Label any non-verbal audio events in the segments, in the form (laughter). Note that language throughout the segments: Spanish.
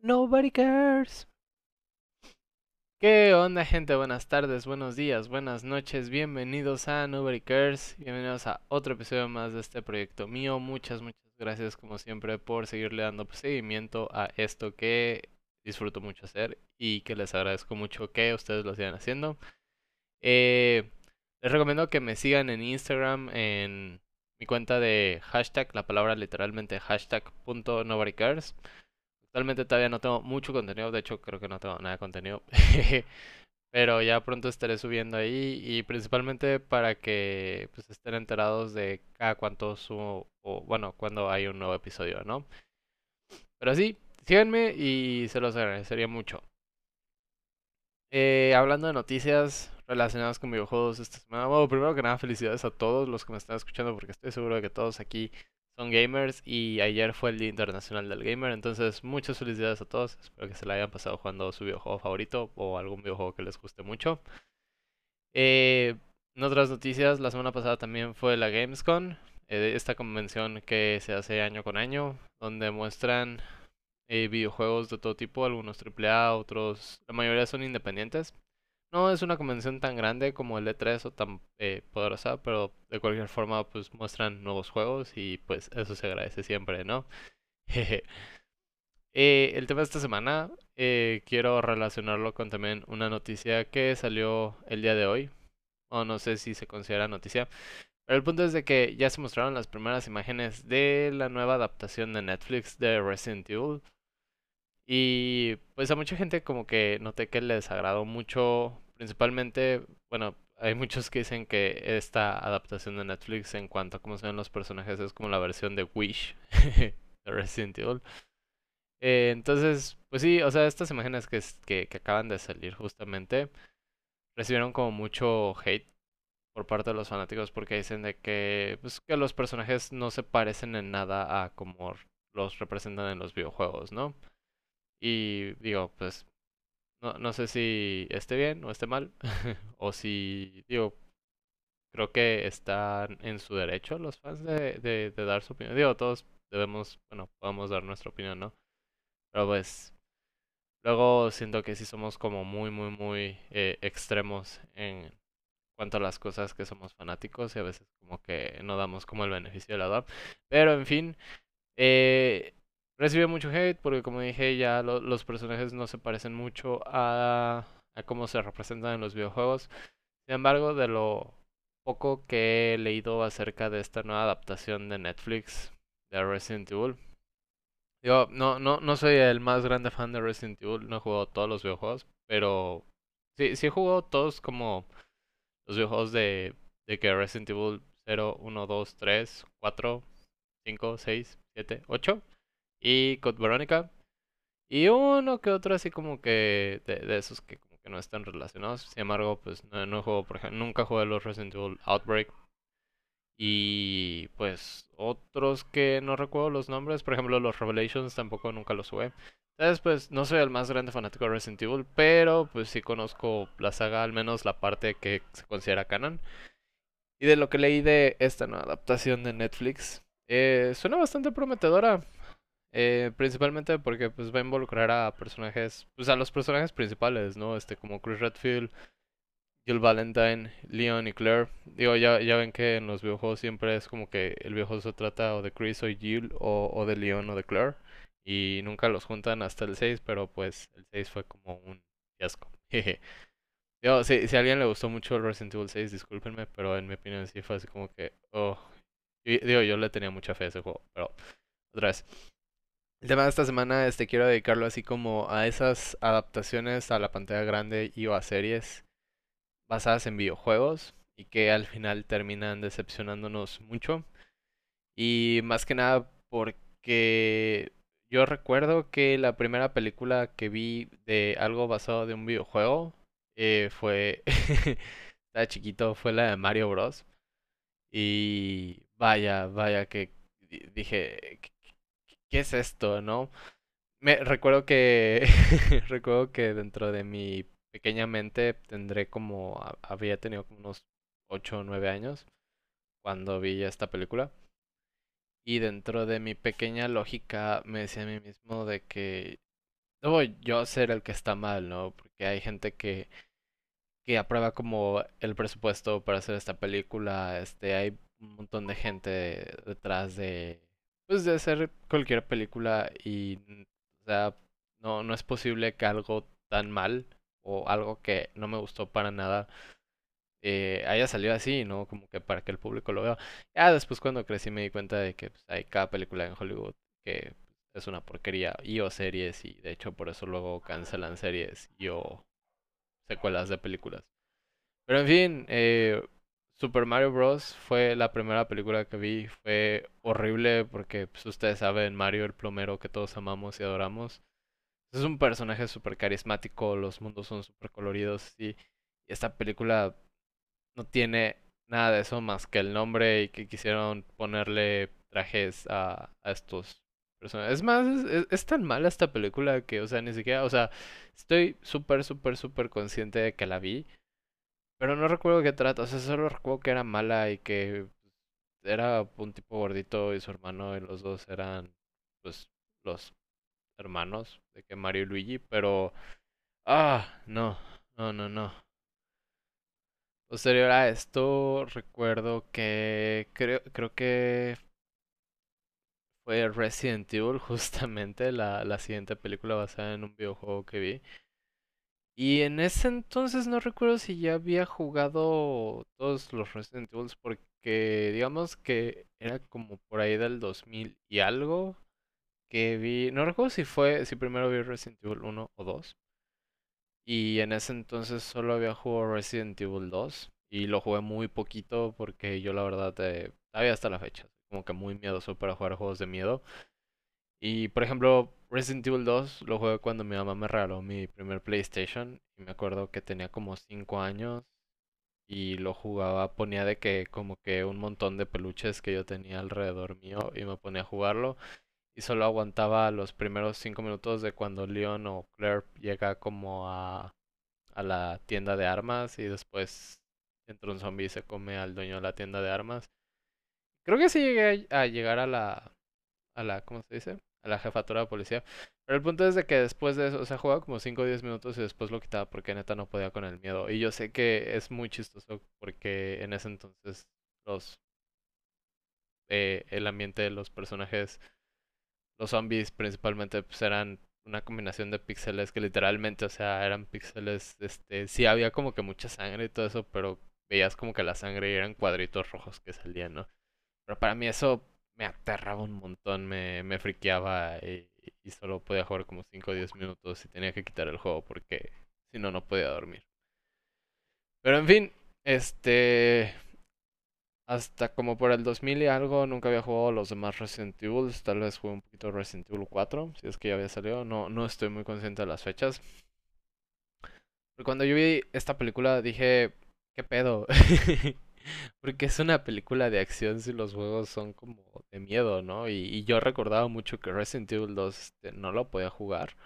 Nobody cares. ¿Qué onda, gente? Buenas tardes, buenos días, buenas noches. Bienvenidos a Nobody Cares. Bienvenidos a otro episodio más de este proyecto mío. Muchas, muchas gracias, como siempre, por seguirle dando seguimiento a esto que disfruto mucho hacer y que les agradezco mucho que ustedes lo sigan haciendo. Eh, les recomiendo que me sigan en Instagram, en mi cuenta de hashtag, la palabra literalmente hashtag punto cares. Actualmente todavía no tengo mucho contenido, de hecho creo que no tengo nada de contenido. (laughs) Pero ya pronto estaré subiendo ahí y principalmente para que pues, estén enterados de cada cuánto subo o bueno, cuando hay un nuevo episodio, ¿no? Pero sí, síganme y se los agradecería mucho. Eh, hablando de noticias relacionadas con videojuegos esta semana. Bueno, primero que nada, felicidades a todos los que me están escuchando porque estoy seguro de que todos aquí son gamers y ayer fue el Día Internacional del Gamer. Entonces, muchas felicidades a todos. Espero que se la hayan pasado jugando su videojuego favorito o algún videojuego que les guste mucho. Eh, en otras noticias, la semana pasada también fue la Gamescom, eh, esta convención que se hace año con año, donde muestran eh, videojuegos de todo tipo, algunos AAA, otros, la mayoría son independientes. No es una convención tan grande como el E3 o tan eh, poderosa, pero de cualquier forma pues muestran nuevos juegos y pues eso se agradece siempre, ¿no? (laughs) eh, el tema de esta semana eh, quiero relacionarlo con también una noticia que salió el día de hoy, o no sé si se considera noticia, pero el punto es de que ya se mostraron las primeras imágenes de la nueva adaptación de Netflix de Resident Evil. Y pues a mucha gente como que noté que les agradó mucho, principalmente, bueno, hay muchos que dicen que esta adaptación de Netflix en cuanto a cómo se ven los personajes es como la versión de Wish (laughs) de Resident Evil. Eh, entonces, pues sí, o sea, estas imágenes que, que, acaban de salir justamente recibieron como mucho hate por parte de los fanáticos porque dicen de que, pues, que los personajes no se parecen en nada a como los representan en los videojuegos, ¿no? Y digo, pues, no, no sé si esté bien o esté mal, (laughs) o si, digo, creo que están en su derecho los fans de, de, dar su opinión. Digo, todos debemos, bueno, podemos dar nuestra opinión, ¿no? Pero pues, luego siento que sí somos como muy, muy, muy eh, extremos en cuanto a las cosas que somos fanáticos y a veces como que no damos como el beneficio de la duda. Pero en fin, eh, Recibió mucho hate porque como dije ya los personajes no se parecen mucho a, a cómo se representan en los videojuegos. Sin embargo, de lo poco que he leído acerca de esta nueva adaptación de Netflix de Resident Evil. Yo no, no, no soy el más grande fan de Resident Evil, no he jugado todos los videojuegos, pero sí, sí he jugado todos como los videojuegos de, de que Resident Evil 0, 1, 2, 3, 4, 5, 6, 7, 8 y Code Veronica. Y uno que otro así como que de, esos que como que no están relacionados. Sin embargo, pues no, no juego, por ejemplo, nunca jugué los Resident Evil Outbreak. Y pues otros que no recuerdo los nombres, por ejemplo los Revelations tampoco nunca los jugué. Entonces pues no soy el más grande fanático de Resident Evil, pero pues sí conozco la saga, al menos la parte que se considera canon. Y de lo que leí de esta nueva adaptación de Netflix, eh, suena bastante prometedora. Eh, principalmente porque pues va a involucrar a personajes, pues a los personajes principales, ¿no? Este como Chris Redfield, Jill Valentine, Leon y Claire. Digo, ya, ya ven que en los videojuegos siempre es como que el videojuego se trata o de Chris o Jill o, o de Leon o de Claire. Y nunca los juntan hasta el 6, pero pues el 6 fue como un fiasco. (laughs) Digo, si, si a alguien le gustó mucho el Resident Evil 6, discúlpenme, pero en mi opinión sí fue así como que, oh, digo, yo le tenía mucha fe a ese juego, pero otra vez. El tema de esta semana este, quiero dedicarlo así como a esas adaptaciones a la pantalla grande y o a series basadas en videojuegos y que al final terminan decepcionándonos mucho. Y más que nada porque yo recuerdo que la primera película que vi de algo basado de un videojuego eh, fue, (laughs) estaba chiquito, fue la de Mario Bros. Y vaya, vaya que dije, ¿qué es esto, no? Me recuerdo que (laughs) recuerdo que dentro de mi pequeña mente tendré como había tenido como unos 8 o 9 años cuando vi esta película. Y dentro de mi pequeña lógica me decía a mí mismo de que debo yo ser el que está mal, ¿no? Porque hay gente que, que aprueba como el presupuesto para hacer esta película. Este, hay un montón de gente detrás de, pues, de hacer cualquier película y, o sea, no, no es posible que algo tan mal o algo que no me gustó para nada eh, haya salido así, ¿no? Como que para que el público lo vea. Ya después cuando crecí me di cuenta de que pues, hay cada película en Hollywood que es una porquería y o series y de hecho por eso luego cancelan series y o secuelas de películas. Pero en fin, eh, Super Mario Bros. fue la primera película que vi. Fue horrible porque pues, ustedes saben, Mario el plomero que todos amamos y adoramos. Es un personaje súper carismático, los mundos son súper coloridos y esta película no tiene nada de eso más que el nombre y que quisieron ponerle trajes a, a estos personajes. Es más, es, tan mala esta película que, o sea, ni siquiera, o sea, estoy súper, súper, súper consciente de que la vi, pero no recuerdo qué trata, o sea, solo recuerdo que era mala y que era un tipo gordito y su hermano y los dos eran, pues, los hermanos de que Mario y Luigi, pero, ah, no, no, no, no. Posterior a esto, recuerdo que creo, creo que fue Resident Evil, (laughs) justamente la, la siguiente película basada en un videojuego que vi. Y en ese entonces no recuerdo si ya había jugado todos los Resident Evil porque digamos que era como por ahí del 2000 y algo que vi, no recuerdo si fue, si primero vi Resident Evil 1 o 2. Y en ese entonces solo había jugado Resident Evil 2 y lo jugué muy poquito porque yo la verdad eh, todavía hasta la fecha, como que muy miedoso para jugar juegos de miedo. Y por ejemplo, Resident Evil 2 lo jugué cuando mi mamá me regaló mi primer PlayStation y me acuerdo que tenía como 5 años y lo jugaba, ponía de que como que un montón de peluches que yo tenía alrededor mío y me ponía a jugarlo y solo aguantaba los primeros 5 minutos de cuando Leon o Claire llega como a, a la tienda de armas y después entra un zombie y se come al dueño de la tienda de armas. Creo que sí llegué a, llegar a la, a la, ¿cómo se dice? La jefatura de policía. Pero el punto es de que después de eso, o sea, jugaba como 5 o 10 minutos y después lo quitaba porque neta no podía con el miedo. Y yo sé que es muy chistoso porque en ese entonces los... Eh, el ambiente de los personajes, los zombies principalmente, pues eran una combinación de píxeles que literalmente, o sea, eran píxeles, este, sí había como que mucha sangre y todo eso, pero veías como que la sangre eran cuadritos rojos que salían, ¿no? Pero para mí eso me aterraba un montón, me, me friqueaba y, solo podía jugar como 5 o 10 minutos y tenía que quitar el juego porque si no, no podía dormir. Pero en fin, este... Hasta como por el 2000 y algo nunca había jugado los demás Resident Evil. Tal vez jugué un poquito Resident Evil 4, si es que ya había salido. No, no estoy muy consciente de las fechas. Pero cuando yo vi esta película dije, ¿Qué pedo? (laughs) Porque es una película de acción si los juegos son como de miedo, ¿no? Y, yo recordaba mucho que Resident Evil 2 este, no lo podía jugar.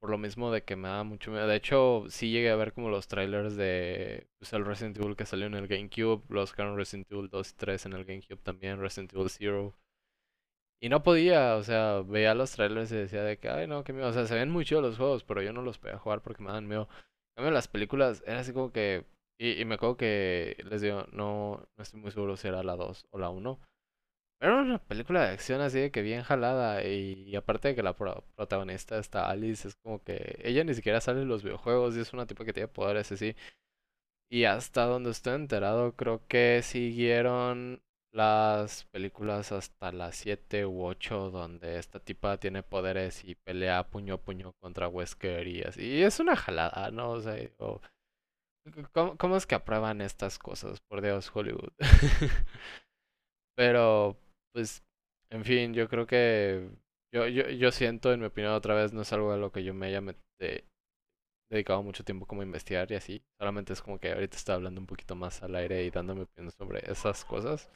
Por lo mismo de que me daba mucho miedo. De hecho, sí llegué a ver como los trailers de pues, el Resident Evil que salió en el GameCube. Los que Resident Evil 2 y 3 en el GameCube también. Resident Evil 0. Y no podía, o sea, veía los trailers y decía de que, ay no, qué miedo. O sea, se ven muy chidos los juegos, pero yo no los podía jugar porque me dan miedo. En cambio, las películas era así como que y, me acuerdo que les digo, no, no estoy muy seguro si era la 2 o la 1. Era una película de acción así de que bien jalada. Y, aparte de que la protagonista está Alice, es como que ella ni siquiera sale en los videojuegos y es una tipo que tiene poderes así. Y hasta donde estoy enterado, creo que siguieron las películas hasta las 7 u 8 donde esta tipa tiene poderes y pelea puño a puño contra Wesker y así. Y es una jalada, ¿no? O sea, ¿Cómo, es que aprueban estas cosas? Por Dios, Hollywood. (laughs) Pero, pues, en fin, yo creo que yo, yo, yo siento, en mi opinión, otra vez, no es algo a lo que yo me haya dedicado mucho tiempo como a investigar y así. Solamente es como que ahorita estoy hablando un poquito más al aire y dándome opinión sobre esas cosas.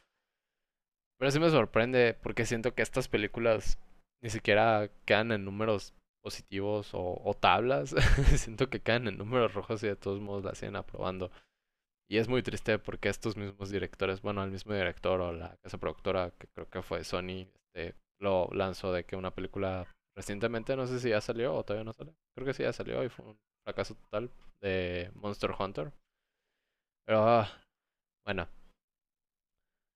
Pero sí me sorprende porque siento que estas películas ni siquiera quedan en números positivos o, tablas, (laughs) siento que caen en números rojos y de todos modos la siguen aprobando. Y es muy triste porque estos mismos directores, bueno, el mismo director o la casa productora, que creo que fue Sony, este, lo lanzó de que una película recientemente, no sé si ya salió o todavía no sale. Creo que sí ya salió y fue un fracaso total de Monster Hunter. Pero, ah, bueno.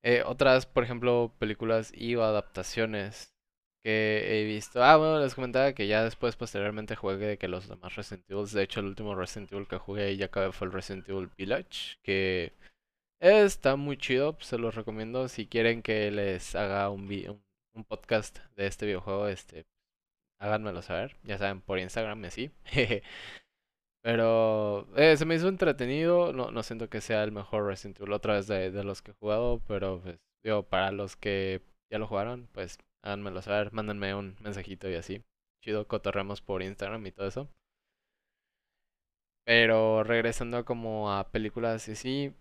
Eh, otras, por ejemplo, películas y o adaptaciones que he visto. Ah, bueno, les comentaba que ya después, posteriormente, jugué de que los demás Resident Evil. De hecho, el último Resident Evil que jugué y ya acabé fue el Resident Evil Village. Que está muy chido, se los recomiendo. Si quieren que les haga un, un, podcast de este videojuego, este, háganmelo saber. Ya saben, por Instagram y así. (laughs) Pero eh, se me hizo entretenido. No, no siento que sea el mejor Resident Evil otra vez de, de los que he jugado. Pero pues, digo, para los que ya lo jugaron, pues háganmelo saber, mándenme un mensajito y así. Chido, cotorremos por Instagram y todo eso. Pero regresando como a películas y sí,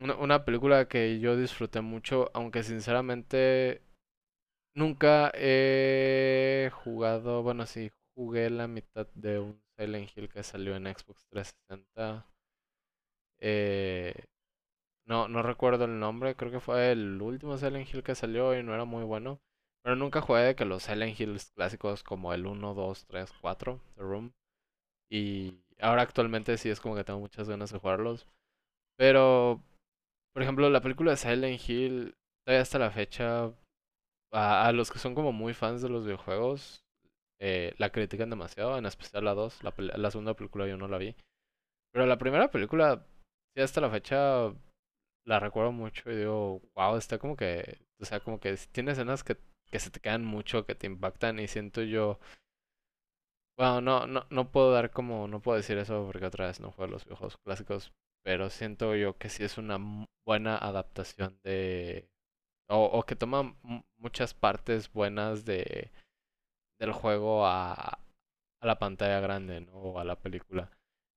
una, película que yo disfruté mucho, aunque sinceramente nunca he jugado, bueno sí, jugué la mitad de un Silent Hill que salió en Xbox 360. Eh, no, no recuerdo el nombre, creo que fue el último Silent Hill que salió y no era muy bueno. Pero nunca jugué de que los Silent Hills clásicos como el 1, 2, 3, 4, The Room. Y ahora actualmente sí es como que tengo muchas ganas de jugarlos. Pero, por ejemplo, la película de Silent Hill, todavía hasta la fecha, a, los que son como muy fans de los videojuegos, eh, la critican demasiado, en especial la 2. La, la segunda película yo no la vi. Pero la primera película, sí, hasta la fecha la recuerdo mucho y digo, wow, está como que, o sea, como que tiene escenas que que se te quedan mucho, que te impactan y siento yo... Bueno, no, no, no puedo dar como, no puedo decir eso porque otra vez no juego los videojuegos clásicos, pero siento yo que sí es una buena adaptación de... O, o que toma muchas partes buenas de del juego a, a la pantalla grande, ¿no? O a la película.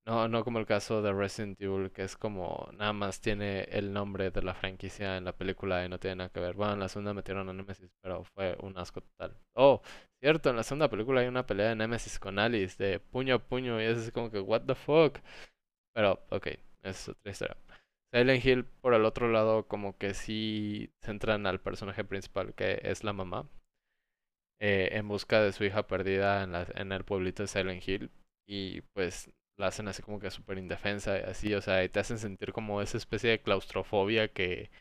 No, no como el caso de Resident Evil, que es como nada más tiene el nombre de la franquicia en la película y no tiene nada que ver. Bueno, en la segunda metieron a Nemesis, pero fue un asco total. Oh, cierto, en la segunda película hay una pelea de Nemesis con Alice de puño a puño y es como que, what the fuck. Pero, ok, es otra historia. Silent Hill, por el otro lado, como que sí centran al personaje principal, que es la mamá, eh, en busca de su hija perdida en, la, en el pueblito de Silent Hill. Y pues la hacen así como que súper indefensa y así, o sea, y te hacen sentir como esa especie de claustrofobia que,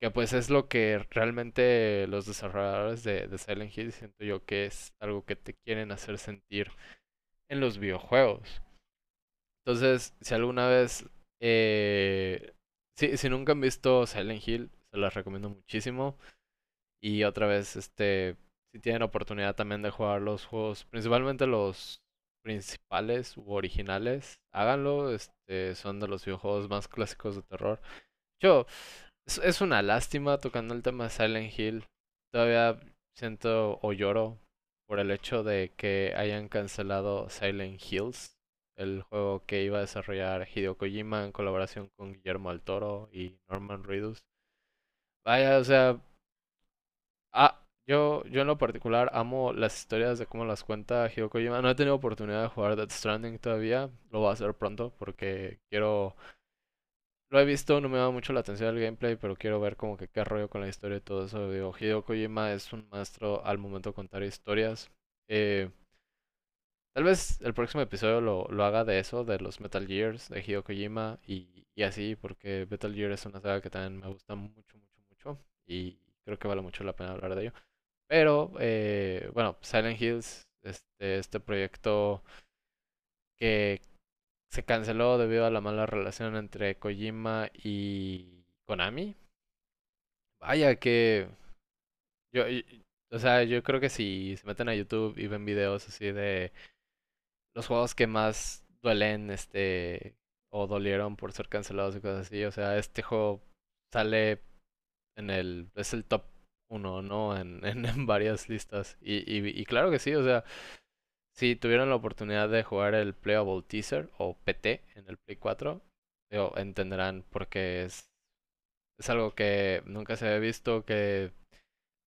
que pues es lo que realmente los desarrolladores de, de Silent Hill siento yo que es algo que te quieren hacer sentir en los videojuegos. Entonces, si alguna vez, eh, si, si nunca han visto Silent Hill, se las recomiendo muchísimo. Y otra vez, este, si tienen oportunidad también de jugar los juegos, principalmente los principales u originales, háganlo. Este, son de los videojuegos más clásicos de terror. Yo, es, una lástima tocando el tema de Silent Hill. Todavía siento o lloro por el hecho de que hayan cancelado Silent Hills, el juego que iba a desarrollar Hideo Kojima en colaboración con Guillermo del Toro y Norman Reedus. Vaya, o sea, ah, yo, yo en lo particular amo las historias de cómo las cuenta Hideo Kojima. No he tenido oportunidad de jugar Death Stranding todavía. Lo voy a hacer pronto porque quiero... Lo he visto, no me da mucho la atención el gameplay, pero quiero ver como que qué rollo con la historia y todo eso. Digo, Hideo Kojima es un maestro al momento de contar historias. Eh, tal vez el próximo episodio lo, lo, haga de eso, de los Metal Gears, de Hideo Kojima y, y así, porque Metal Gear es una saga que también me gusta mucho, mucho, mucho. Y creo que vale mucho la pena hablar de ello. Pero, eh, bueno, Silent Hills, este, este proyecto que se canceló debido a la mala relación entre Kojima y Konami. Vaya que... Yo, o sea, yo creo que si se meten a YouTube y ven videos así de los juegos que más duelen, este, o dolieron por ser cancelados y cosas así, o sea, este juego sale en el, es el top uno, ¿no? (laughs) En, en, varias listas. Y, y, y, claro que sí, o sea, si tuvieron la oportunidad de jugar el Playable Teaser o PT en el Play 4, entenderán porque es, es algo que nunca se había visto, que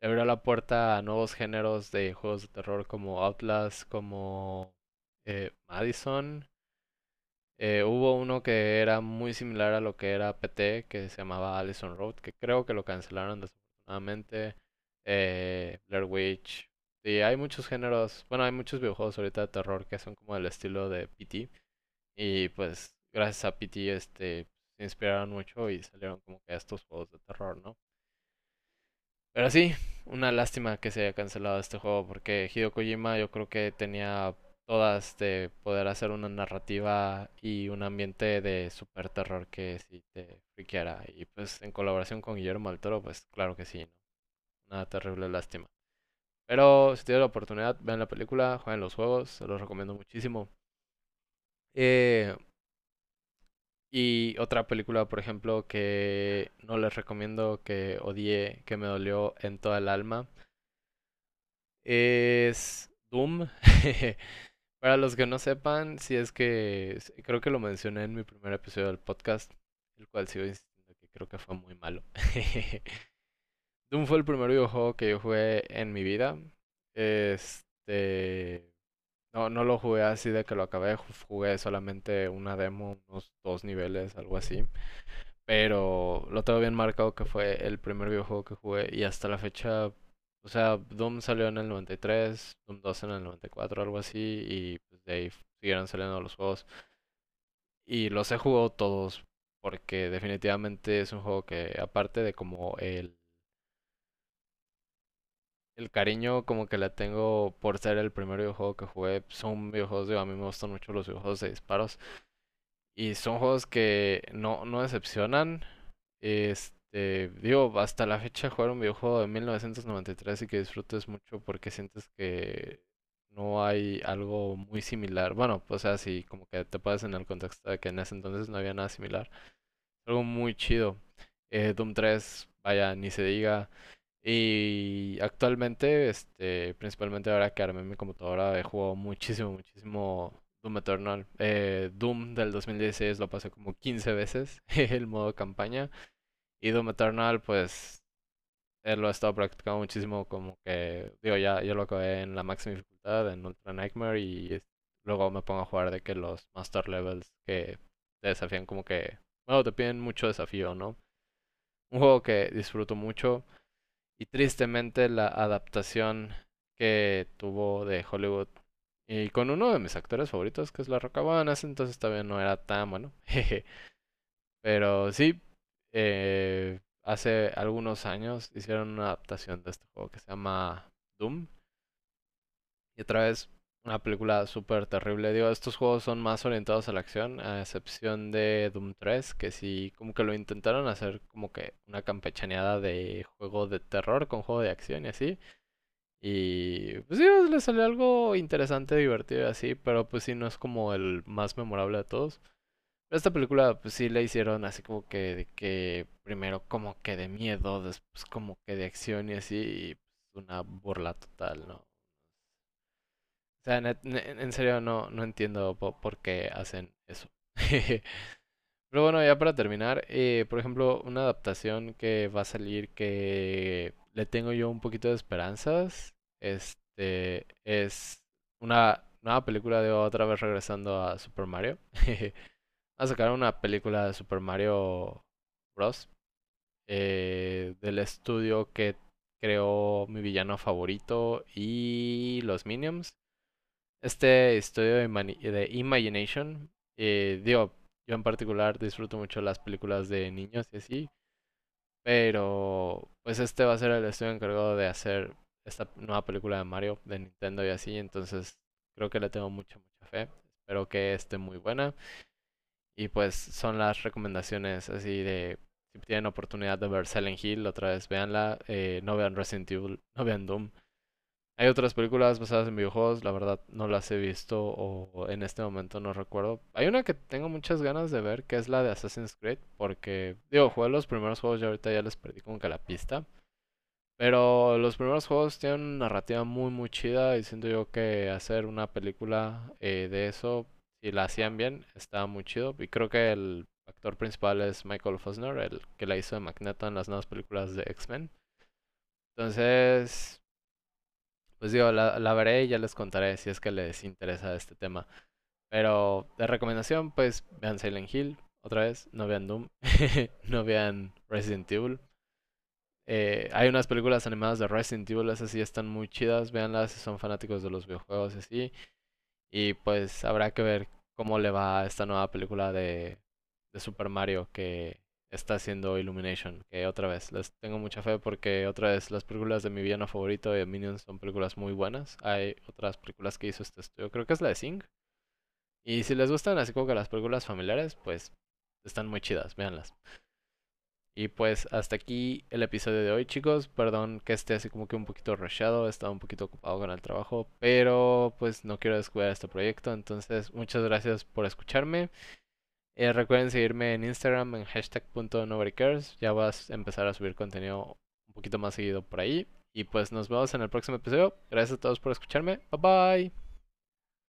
abrió la puerta a nuevos géneros de juegos de terror como Outlast, como eh, Madison. Eh, hubo uno que era muy similar a lo que era PT, que se llamaba Allison Road, que creo que lo cancelaron desafortunadamente. Eh, Blair Witch. Sí, hay muchos géneros, bueno, hay muchos videojuegos ahorita de terror que son como del estilo de PT. Y pues gracias a PT este, se inspiraron mucho y salieron como que estos juegos de terror, ¿no? Pero sí, una lástima que se haya cancelado este juego porque Hideo Kojima yo creo que tenía todas de poder hacer una narrativa y un ambiente de super terror que sí te friqueara. Y pues en colaboración con Guillermo del Toro, pues claro que sí, ¿no? Una terrible lástima. Pero si tienes la oportunidad, vean la película, jueguen los juegos, se los recomiendo muchísimo. Eh, y otra película, por ejemplo, que no les recomiendo, que odié, que me dolió en toda el alma, es Doom. (laughs) Para los que no sepan, si es que creo que lo mencioné en mi primer episodio del podcast, el cual sigo insistiendo que creo que fue muy malo. (laughs) Doom fue el primer videojuego que yo jugué en mi vida. Este no, no lo jugué así de que lo acabé, jugué solamente una demo, unos dos niveles, algo así. Pero lo tengo bien marcado que fue el primer videojuego que jugué y hasta la fecha, o sea, Doom salió en el 93, Doom 2 en el 94, algo así, y pues de ahí siguieron saliendo los juegos. Y los he jugado todos porque definitivamente es un juego que aparte de como el el cariño como que le tengo por ser el primer videojuego que jugué. Son videojuegos, digo, a mí me gustan mucho los videojuegos de disparos. Y son juegos que no, no decepcionan. Este, digo, hasta la fecha jugar un videojuego de 1993 y que disfrutes mucho porque sientes que no hay algo muy similar. Bueno, pues así como que te puedes en el contexto de que en ese entonces no había nada similar. Algo muy chido. Eh, Doom 3, vaya, ni se diga. Y actualmente, este, principalmente ahora que armé mi computadora, he jugado muchísimo, muchísimo Doom Eternal. Eh, Doom del 2016 lo pasé como 15 veces, (laughs) el modo campaña. Y Doom Eternal, pues, él lo he estado practicando muchísimo, como que, digo, ya yo lo acabé en la máxima dificultad, en Ultra Nightmare, y luego me pongo a jugar de que los Master Levels que te desafían como que, bueno, te piden mucho desafío, ¿no? Un juego que disfruto mucho. Y tristemente la adaptación que tuvo de Hollywood y con uno de mis actores favoritos, que es La Roca, entonces todavía no era tan bueno. (laughs) Pero sí, eh, hace algunos años hicieron una adaptación de este juego que se llama Doom. Y otra vez una película súper terrible. Digo, estos juegos son más orientados a la acción, a excepción de Doom 3, que sí, como que lo intentaron hacer como que una campechaneada de juego de terror con juego de acción y así. Y pues sí, le salió algo interesante, divertido y así, pero pues sí, no es como el más memorable de todos. Esta película pues sí le hicieron así como que, que primero como que de miedo, después como que de acción y así, y pues una burla total, ¿no? O sea, en, serio no, no entiendo por, qué hacen eso. (laughs) Pero bueno, ya para terminar, eh, por ejemplo, una adaptación que va a salir que le tengo yo un poquito de esperanzas, este, es una nueva película de otra vez regresando a Super Mario. (laughs) a sacar una película de Super Mario Bros. Eh, del estudio que creó mi villano favorito y los Minions este estudio de, Imagination. Eh, digo, yo en particular disfruto mucho las películas de niños y así. Pero pues este va a ser el estudio encargado de hacer esta nueva película de Mario de Nintendo y así. Entonces creo que le tengo mucha, mucha fe. Espero que esté muy buena. Y pues son las recomendaciones así de si tienen oportunidad de ver Silent Hill, otra vez véanla. Eh, no vean Resident Evil, no vean Doom. Hay otras películas basadas en videojuegos, la verdad no las he visto o en este momento no recuerdo. Hay una que tengo muchas ganas de ver, que es la de Assassin's Creed, porque, digo, jugué los primeros juegos y ahorita ya les perdí como que la pista. Pero los primeros juegos tienen una narrativa muy, muy chida y siento yo que hacer una película eh, de eso, si la hacían bien, estaba muy chido. Y creo que el actor principal es Michael Fosner, el que la hizo de Magneto en las nuevas películas de X-Men. Entonces, pues digo, la, veré y ya les contaré si es que les interesa este tema. Pero de recomendación, pues vean Silent Hill otra vez, no vean Doom, (laughs) no vean Resident Evil. Eh, hay unas películas animadas de Resident Evil, esas sí están muy chidas, véanlas si son fanáticos de los videojuegos y así. Y pues habrá que ver cómo le va a esta nueva película de, de Super Mario que está haciendo Illumination. Que otra vez, les tengo mucha fe porque otra vez las películas de mi villano favorito de Minions son películas muy buenas. Hay otras películas que hizo este estudio, creo que es la de Sing. Y si les gustan así como que las películas familiares, pues están muy chidas, véanlas. Y pues hasta aquí el episodio de hoy, chicos. Perdón que esté así como que un poquito rushado, he estado un poquito ocupado con el trabajo, pero pues no quiero descuidar este proyecto. Entonces, muchas gracias por escucharme. Eh, recuerden seguirme en Instagram en hashtag.nobodycares. Ya vas a empezar a subir contenido un poquito más seguido por ahí. Y pues nos vemos en el próximo episodio. Gracias a todos por escucharme. Bye bye.